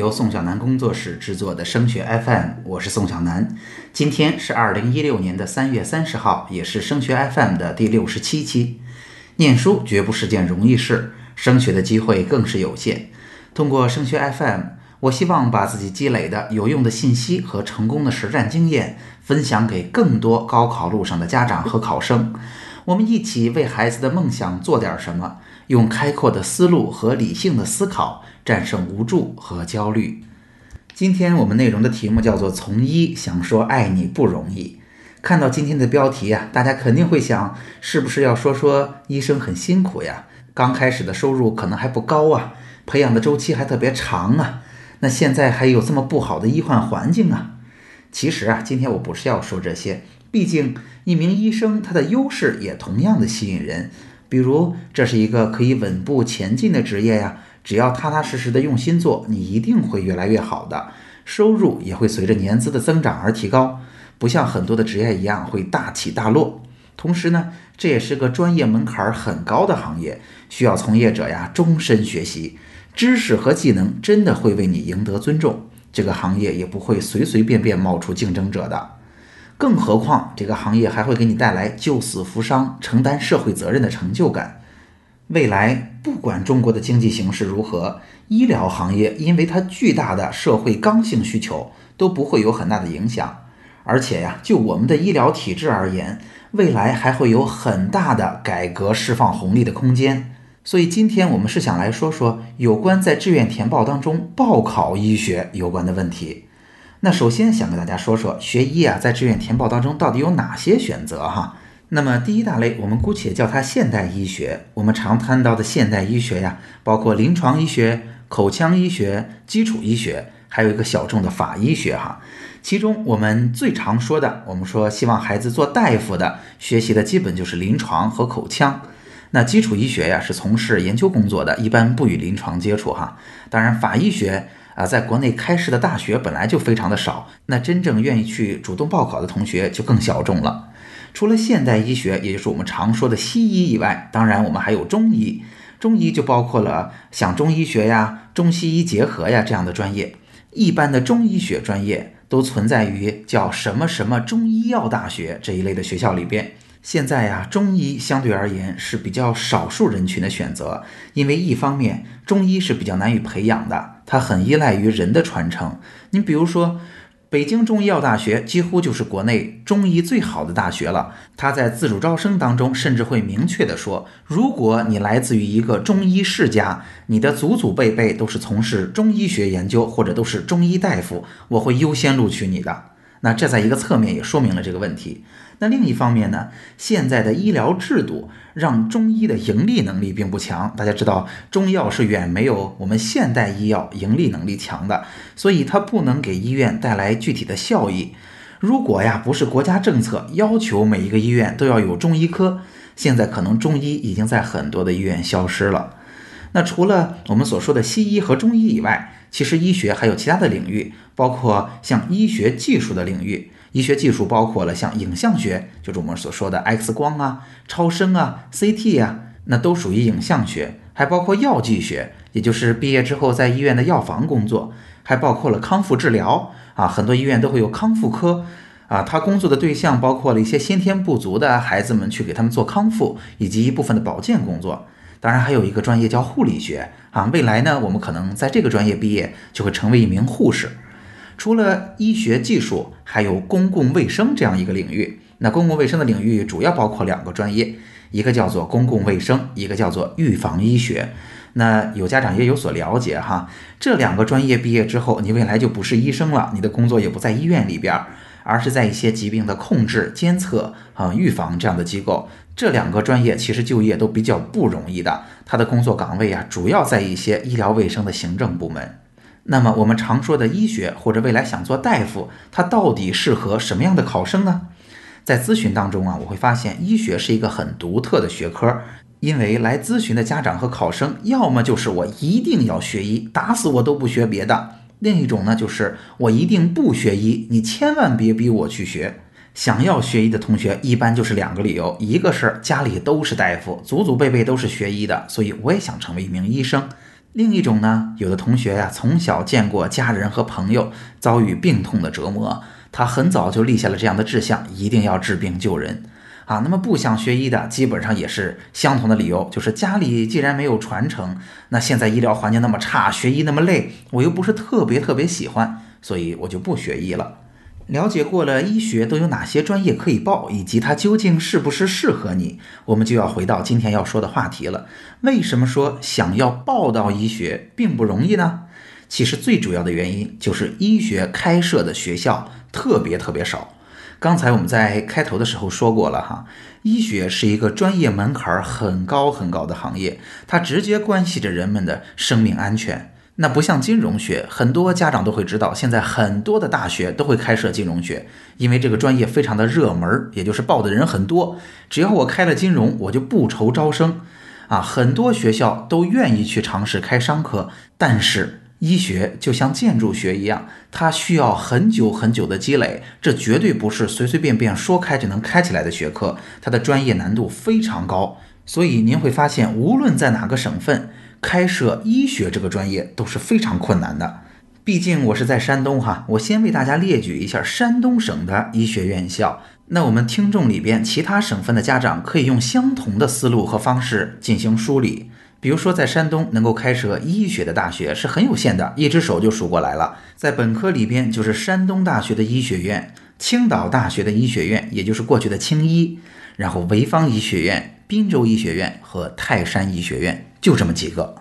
由宋小南工作室制作的升学 FM，我是宋小南。今天是二零一六年的三月三十号，也是升学 FM 的第六十七期。念书绝不是件容易事，升学的机会更是有限。通过升学 FM，我希望把自己积累的有用的信息和成功的实战经验分享给更多高考路上的家长和考生。我们一起为孩子的梦想做点什么，用开阔的思路和理性的思考。战胜无助和焦虑。今天我们内容的题目叫做“从医想说爱你不容易”。看到今天的标题啊，大家肯定会想，是不是要说说医生很辛苦呀？刚开始的收入可能还不高啊，培养的周期还特别长啊。那现在还有这么不好的医患环境啊？其实啊，今天我不是要说这些，毕竟一名医生他的优势也同样的吸引人，比如这是一个可以稳步前进的职业呀。只要踏踏实实的用心做，你一定会越来越好的，收入也会随着年资的增长而提高，不像很多的职业一样会大起大落。同时呢，这也是个专业门槛很高的行业，需要从业者呀终身学习，知识和技能真的会为你赢得尊重。这个行业也不会随随便便冒出竞争者的，更何况这个行业还会给你带来救死扶伤、承担社会责任的成就感。未来不管中国的经济形势如何，医疗行业因为它巨大的社会刚性需求都不会有很大的影响。而且呀，就我们的医疗体制而言，未来还会有很大的改革释放红利的空间。所以今天我们是想来说说有关在志愿填报当中报考医学有关的问题。那首先想跟大家说说学医啊，在志愿填报当中到底有哪些选择哈？那么第一大类，我们姑且叫它现代医学。我们常谈到的现代医学呀，包括临床医学、口腔医学、基础医学，还有一个小众的法医学哈。其中我们最常说的，我们说希望孩子做大夫的，学习的基本就是临床和口腔。那基础医学呀，是从事研究工作的，一般不与临床接触哈。当然，法医学啊，在国内开设的大学本来就非常的少，那真正愿意去主动报考的同学就更小众了。除了现代医学，也就是我们常说的西医以外，当然我们还有中医。中医就包括了像中医学呀、中西医结合呀这样的专业。一般的中医学专业都存在于叫什么什么中医药大学这一类的学校里边。现在呀，中医相对而言是比较少数人群的选择，因为一方面中医是比较难以培养的，它很依赖于人的传承。你比如说。北京中医药大学几乎就是国内中医最好的大学了。它在自主招生当中，甚至会明确的说：如果你来自于一个中医世家，你的祖祖辈辈都是从事中医学研究，或者都是中医大夫，我会优先录取你的。那这在一个侧面也说明了这个问题。那另一方面呢，现在的医疗制度让中医的盈利能力并不强。大家知道，中药是远没有我们现代医药盈利能力强的，所以它不能给医院带来具体的效益。如果呀，不是国家政策要求每一个医院都要有中医科，现在可能中医已经在很多的医院消失了。那除了我们所说的西医和中医以外，其实医学还有其他的领域，包括像医学技术的领域。医学技术包括了像影像学，就是我们所说的 X 光啊、超声啊、CT 啊，那都属于影像学。还包括药剂学，也就是毕业之后在医院的药房工作。还包括了康复治疗啊，很多医院都会有康复科啊，他工作的对象包括了一些先天不足的孩子们，去给他们做康复，以及一部分的保健工作。当然还有一个专业叫护理学啊，未来呢，我们可能在这个专业毕业就会成为一名护士。除了医学技术，还有公共卫生这样一个领域。那公共卫生的领域主要包括两个专业，一个叫做公共卫生，一个叫做预防医学。那有家长也有所了解哈，这两个专业毕业之后，你未来就不是医生了，你的工作也不在医院里边，而是在一些疾病的控制、监测啊、预防这样的机构。这两个专业其实就业都比较不容易的，他的工作岗位啊，主要在一些医疗卫生的行政部门。那么我们常说的医学或者未来想做大夫，他到底适合什么样的考生呢？在咨询当中啊，我会发现医学是一个很独特的学科，因为来咨询的家长和考生，要么就是我一定要学医，打死我都不学别的；另一种呢，就是我一定不学医，你千万别逼我去学。想要学医的同学，一般就是两个理由：一个是家里都是大夫，祖祖辈辈都是学医的，所以我也想成为一名医生；另一种呢，有的同学呀，从小见过家人和朋友遭遇病痛的折磨，他很早就立下了这样的志向，一定要治病救人。啊，那么不想学医的，基本上也是相同的理由，就是家里既然没有传承，那现在医疗环境那么差，学医那么累，我又不是特别特别喜欢，所以我就不学医了。了解过了医学都有哪些专业可以报，以及它究竟是不是适合你，我们就要回到今天要说的话题了。为什么说想要报到医学并不容易呢？其实最主要的原因就是医学开设的学校特别特别少。刚才我们在开头的时候说过了哈，医学是一个专业门槛很高很高的行业，它直接关系着人们的生命安全。那不像金融学，很多家长都会知道，现在很多的大学都会开设金融学，因为这个专业非常的热门，也就是报的人很多。只要我开了金融，我就不愁招生啊，很多学校都愿意去尝试开商科，但是。医学就像建筑学一样，它需要很久很久的积累，这绝对不是随随便便说开就能开起来的学科，它的专业难度非常高。所以您会发现，无论在哪个省份开设医学这个专业都是非常困难的。毕竟我是在山东哈，我先为大家列举一下山东省的医学院校。那我们听众里边其他省份的家长可以用相同的思路和方式进行梳理。比如说，在山东能够开设医学的大学是很有限的，一只手就数过来了。在本科里边，就是山东大学的医学院、青岛大学的医学院，也就是过去的青医，然后潍坊医学院、滨州医学院和泰山医学院，就这么几个。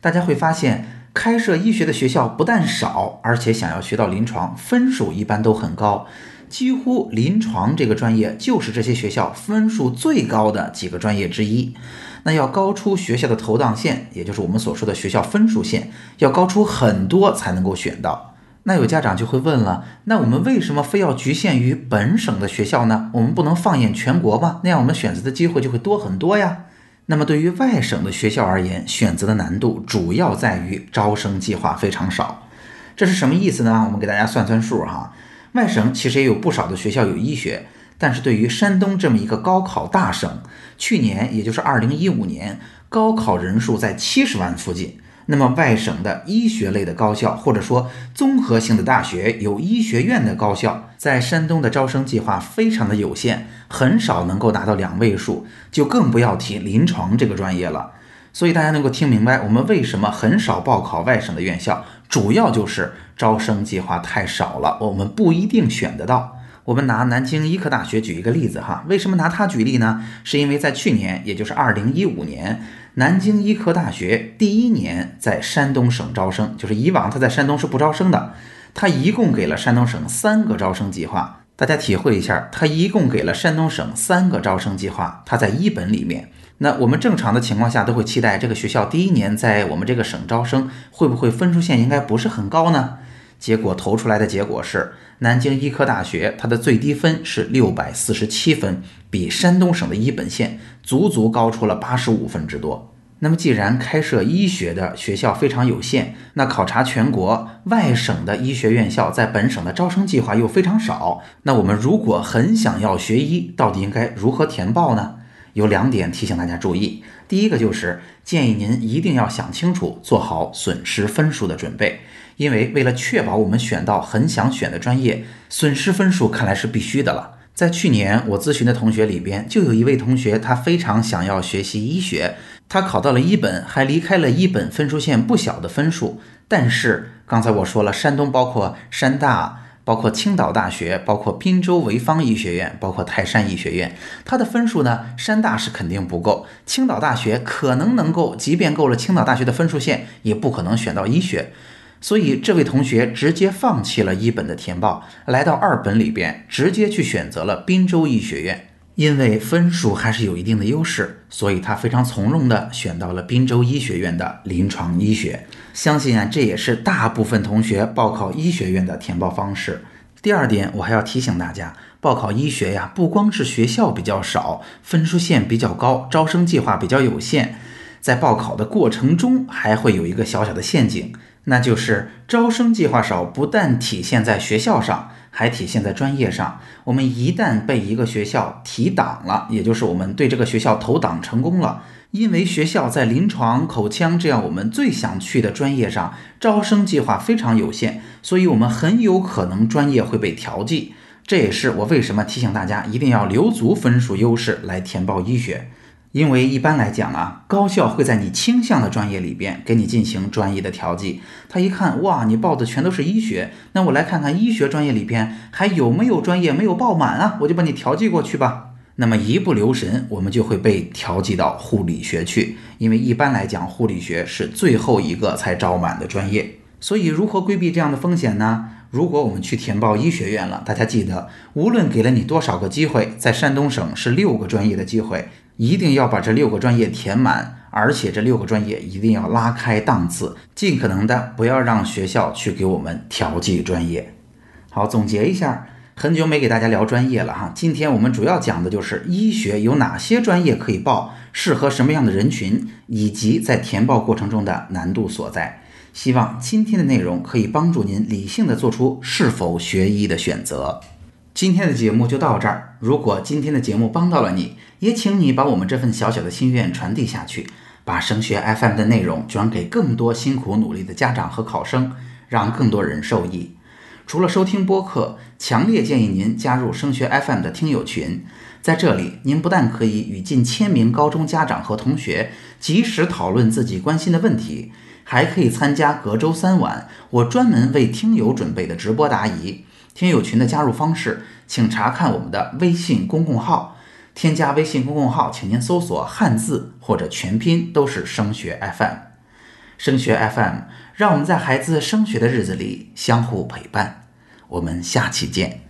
大家会发现，开设医学的学校不但少，而且想要学到临床，分数一般都很高。几乎临床这个专业就是这些学校分数最高的几个专业之一。那要高出学校的投档线，也就是我们所说的学校分数线，要高出很多才能够选到。那有家长就会问了，那我们为什么非要局限于本省的学校呢？我们不能放眼全国吗？那样我们选择的机会就会多很多呀。那么对于外省的学校而言，选择的难度主要在于招生计划非常少。这是什么意思呢？我们给大家算算数哈。外省其实也有不少的学校有医学。但是对于山东这么一个高考大省，去年也就是二零一五年，高考人数在七十万附近。那么外省的医学类的高校，或者说综合性的大学，有医学院的高校，在山东的招生计划非常的有限，很少能够达到两位数，就更不要提临床这个专业了。所以大家能够听明白我们为什么很少报考外省的院校，主要就是招生计划太少了，我们不一定选得到。我们拿南京医科大学举一个例子哈，为什么拿它举例呢？是因为在去年，也就是二零一五年，南京医科大学第一年在山东省招生，就是以往它在山东是不招生的，它一共给了山东省三个招生计划。大家体会一下，它一共给了山东省三个招生计划，它在一本里面。那我们正常的情况下都会期待这个学校第一年在我们这个省招生，会不会分数线应该不是很高呢？结果投出来的结果是，南京医科大学它的最低分是六百四十七分，比山东省的一本线足足高出了八十五分之多。那么，既然开设医学的学校非常有限，那考察全国外省的医学院校在本省的招生计划又非常少，那我们如果很想要学医，到底应该如何填报呢？有两点提醒大家注意。第一个就是建议您一定要想清楚，做好损失分数的准备。因为为了确保我们选到很想选的专业，损失分数看来是必须的了。在去年我咨询的同学里边，就有一位同学，他非常想要学习医学，他考到了一本，还离开了一本分数线不小的分数。但是刚才我说了，山东包括山大、包括青岛大学、包括滨州潍坊医学院、包括泰山医学院，他的分数呢，山大是肯定不够，青岛大学可能能够，即便够了青岛大学的分数线，也不可能选到医学。所以，这位同学直接放弃了一本的填报，来到二本里边，直接去选择了滨州医学院。因为分数还是有一定的优势，所以他非常从容地选到了滨州医学院的临床医学。相信啊，这也是大部分同学报考医学院的填报方式。第二点，我还要提醒大家，报考医学呀，不光是学校比较少，分数线比较高，招生计划比较有限，在报考的过程中还会有一个小小的陷阱。那就是招生计划少，不但体现在学校上，还体现在专业上。我们一旦被一个学校提档了，也就是我们对这个学校投档成功了，因为学校在临床、口腔这样我们最想去的专业上招生计划非常有限，所以我们很有可能专业会被调剂。这也是我为什么提醒大家一定要留足分数优势来填报医学。因为一般来讲啊，高校会在你倾向的专业里边给你进行专业的调剂。他一看，哇，你报的全都是医学，那我来看看医学专业里边还有没有专业没有报满啊，我就把你调剂过去吧。那么一不留神，我们就会被调剂到护理学去。因为一般来讲，护理学是最后一个才招满的专业。所以如何规避这样的风险呢？如果我们去填报医学院了，大家记得，无论给了你多少个机会，在山东省是六个专业的机会。一定要把这六个专业填满，而且这六个专业一定要拉开档次，尽可能的不要让学校去给我们调剂专业。好，总结一下，很久没给大家聊专业了哈，今天我们主要讲的就是医学有哪些专业可以报，适合什么样的人群，以及在填报过程中的难度所在。希望今天的内容可以帮助您理性的做出是否学医的选择。今天的节目就到这儿。如果今天的节目帮到了你，也请你把我们这份小小的心愿传递下去，把升学 FM 的内容转给更多辛苦努力的家长和考生，让更多人受益。除了收听播客，强烈建议您加入升学 FM 的听友群。在这里，您不但可以与近千名高中家长和同学及时讨论自己关心的问题，还可以参加隔周三晚我专门为听友准备的直播答疑。听友群的加入方式，请查看我们的微信公共号。添加微信公众号，请您搜索汉字或者全拼，都是升学 FM。升学 FM，让我们在孩子升学的日子里相互陪伴。我们下期见。